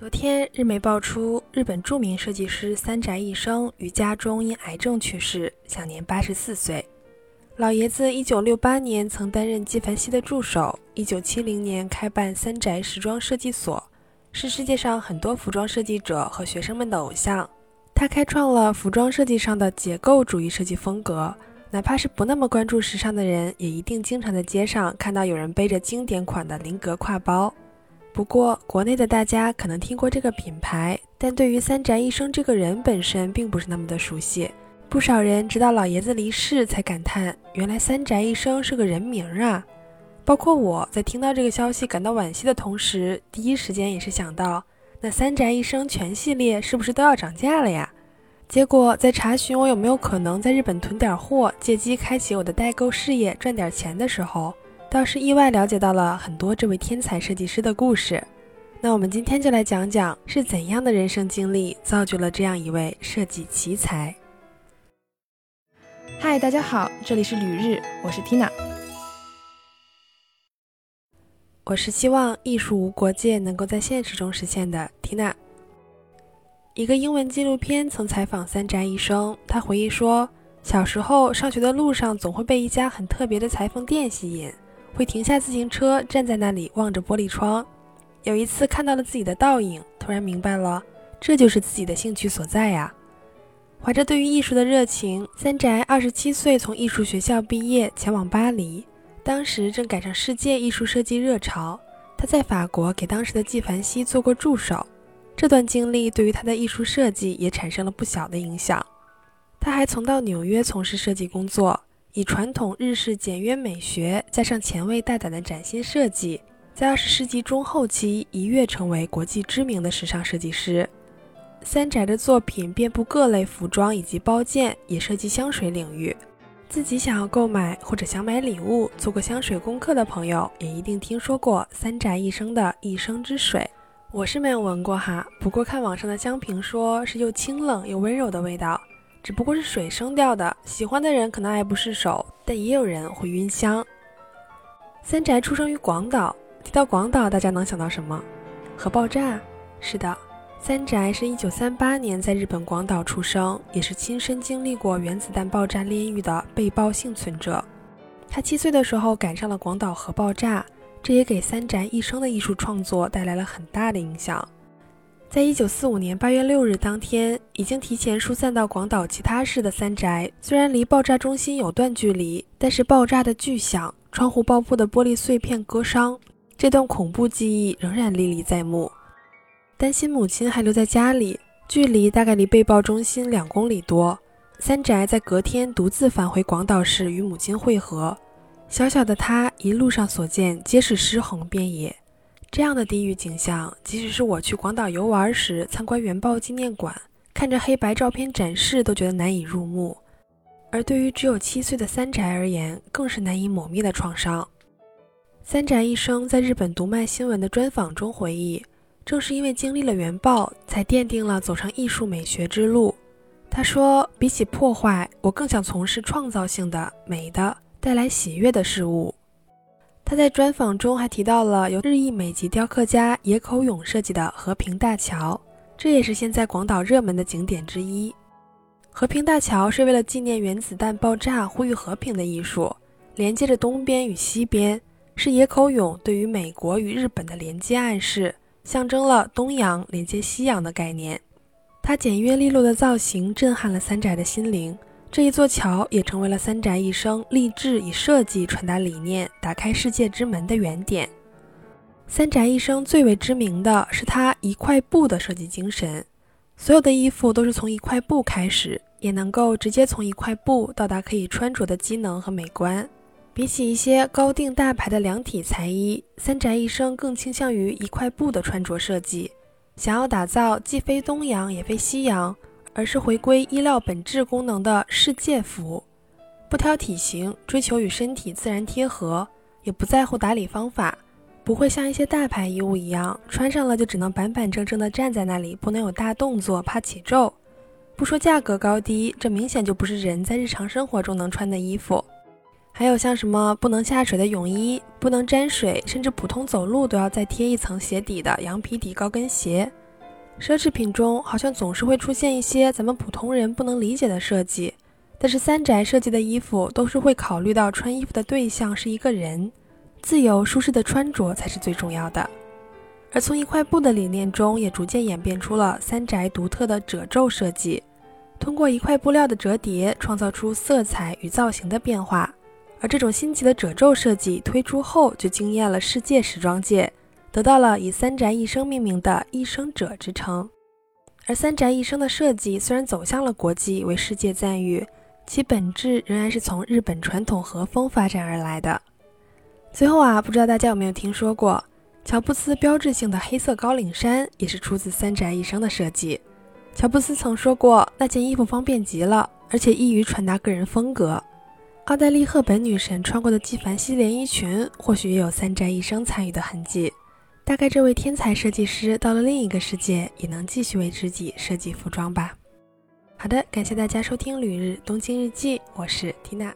昨天，日媒爆出日本著名设计师三宅一生于家中因癌症去世，享年八十四岁。老爷子一九六八年曾担任纪梵希的助手，一九七零年开办三宅时装设计所，是世界上很多服装设计者和学生们的偶像。他开创了服装设计上的结构主义设计风格，哪怕是不那么关注时尚的人，也一定经常在街上看到有人背着经典款的菱格挎包。不过，国内的大家可能听过这个品牌，但对于三宅一生这个人本身并不是那么的熟悉。不少人直到老爷子离世才感叹，原来三宅一生是个人名啊！包括我在听到这个消息感到惋惜的同时，第一时间也是想到，那三宅一生全系列是不是都要涨价了呀？结果在查询我有没有可能在日本囤点货，借机开启我的代购事业赚点钱的时候。倒是意外了解到了很多这位天才设计师的故事，那我们今天就来讲讲是怎样的人生经历造就了这样一位设计奇才。嗨，大家好，这里是旅日，我是 Tina。我是希望艺术无国界能够在现实中实现的 Tina。一个英文纪录片曾采访三宅一生，他回忆说，小时候上学的路上总会被一家很特别的裁缝店吸引。会停下自行车，站在那里望着玻璃窗。有一次看到了自己的倒影，突然明白了，这就是自己的兴趣所在呀。怀着对于艺术的热情，三宅二十七岁从艺术学校毕业，前往巴黎。当时正赶上世界艺术设计热潮，他在法国给当时的纪梵希做过助手。这段经历对于他的艺术设计也产生了不小的影响。他还曾到纽约从事设计工作。以传统日式简约美学加上前卫大胆的崭新设计，在二十世纪中后期一跃成为国际知名的时尚设计师。三宅的作品遍布各类服装以及包件，也涉及香水领域。自己想要购买或者想买礼物、做过香水功课的朋友，也一定听说过三宅一生的一生之水。我是没有闻过哈，不过看网上的香评说是又清冷又温柔的味道。只不过是水生掉的，喜欢的人可能爱不释手，但也有人会晕香。三宅出生于广岛，提到广岛，大家能想到什么？核爆炸？是的，三宅是一九三八年在日本广岛出生，也是亲身经历过原子弹爆炸炼狱的被爆幸存者。他七岁的时候赶上了广岛核爆炸，这也给三宅一生的艺术创作带来了很大的影响。在一九四五年八月六日当天，已经提前疏散到广岛其他市的三宅，虽然离爆炸中心有段距离，但是爆炸的巨响、窗户爆破的玻璃碎片割伤，这段恐怖记忆仍然历历在目。担心母亲还留在家里，距离大概离被爆中心两公里多，三宅在隔天独自返回广岛市与母亲会合。小小的他一路上所见皆是尸横遍野。这样的地狱景象，即使是我去广岛游玩时参观原爆纪念馆，看着黑白照片展示，都觉得难以入目。而对于只有七岁的三宅而言，更是难以抹灭的创伤。三宅一生在日本读卖新闻的专访中回忆，正是因为经历了原爆，才奠定了走上艺术美学之路。他说：“比起破坏，我更想从事创造性的、美的、带来喜悦的事物。”他在专访中还提到了由日裔美籍雕刻家野口勇设计的和平大桥，这也是现在广岛热门的景点之一。和平大桥是为了纪念原子弹爆炸、呼吁和平的艺术，连接着东边与西边，是野口勇对于美国与日本的连接暗示，象征了东洋连接西洋的概念。它简约利落的造型震撼了三宅的心灵。这一座桥也成为了三宅一生立志以设计传达理念、打开世界之门的原点。三宅一生最为知名的是他一块布的设计精神，所有的衣服都是从一块布开始，也能够直接从一块布到达可以穿着的机能和美观。比起一些高定大牌的量体裁衣，三宅一生更倾向于一块布的穿着设计，想要打造既非东洋也非西洋。而是回归衣料本质功能的世界服，不挑体型，追求与身体自然贴合，也不在乎打理方法，不会像一些大牌衣物一样，穿上了就只能板板正正的站在那里，不能有大动作，怕起皱。不说价格高低，这明显就不是人在日常生活中能穿的衣服。还有像什么不能下水的泳衣，不能沾水，甚至普通走路都要再贴一层鞋底的羊皮底高跟鞋。奢侈品中好像总是会出现一些咱们普通人不能理解的设计，但是三宅设计的衣服都是会考虑到穿衣服的对象是一个人，自由舒适的穿着才是最重要的。而从一块布的理念中，也逐渐演变出了三宅独特的褶皱设计，通过一块布料的折叠，创造出色彩与造型的变化。而这种新奇的褶皱设计推出后，就惊艳了世界时装界，得到了以三宅一生命名的“一生者”之称。而三宅一生的设计虽然走向了国际，为世界赞誉，其本质仍然是从日本传统和风发展而来的。最后啊，不知道大家有没有听说过？乔布斯标志性的黑色高领衫也是出自三宅一生的设计。乔布斯曾说过，那件衣服方便极了，而且易于传达个人风格。奥黛丽·赫本女神穿过的纪梵希连衣裙，或许也有三宅一生参与的痕迹。大概这位天才设计师到了另一个世界，也能继续为自己设计服装吧。好的，感谢大家收听《旅日东京日记》，我是缇娜。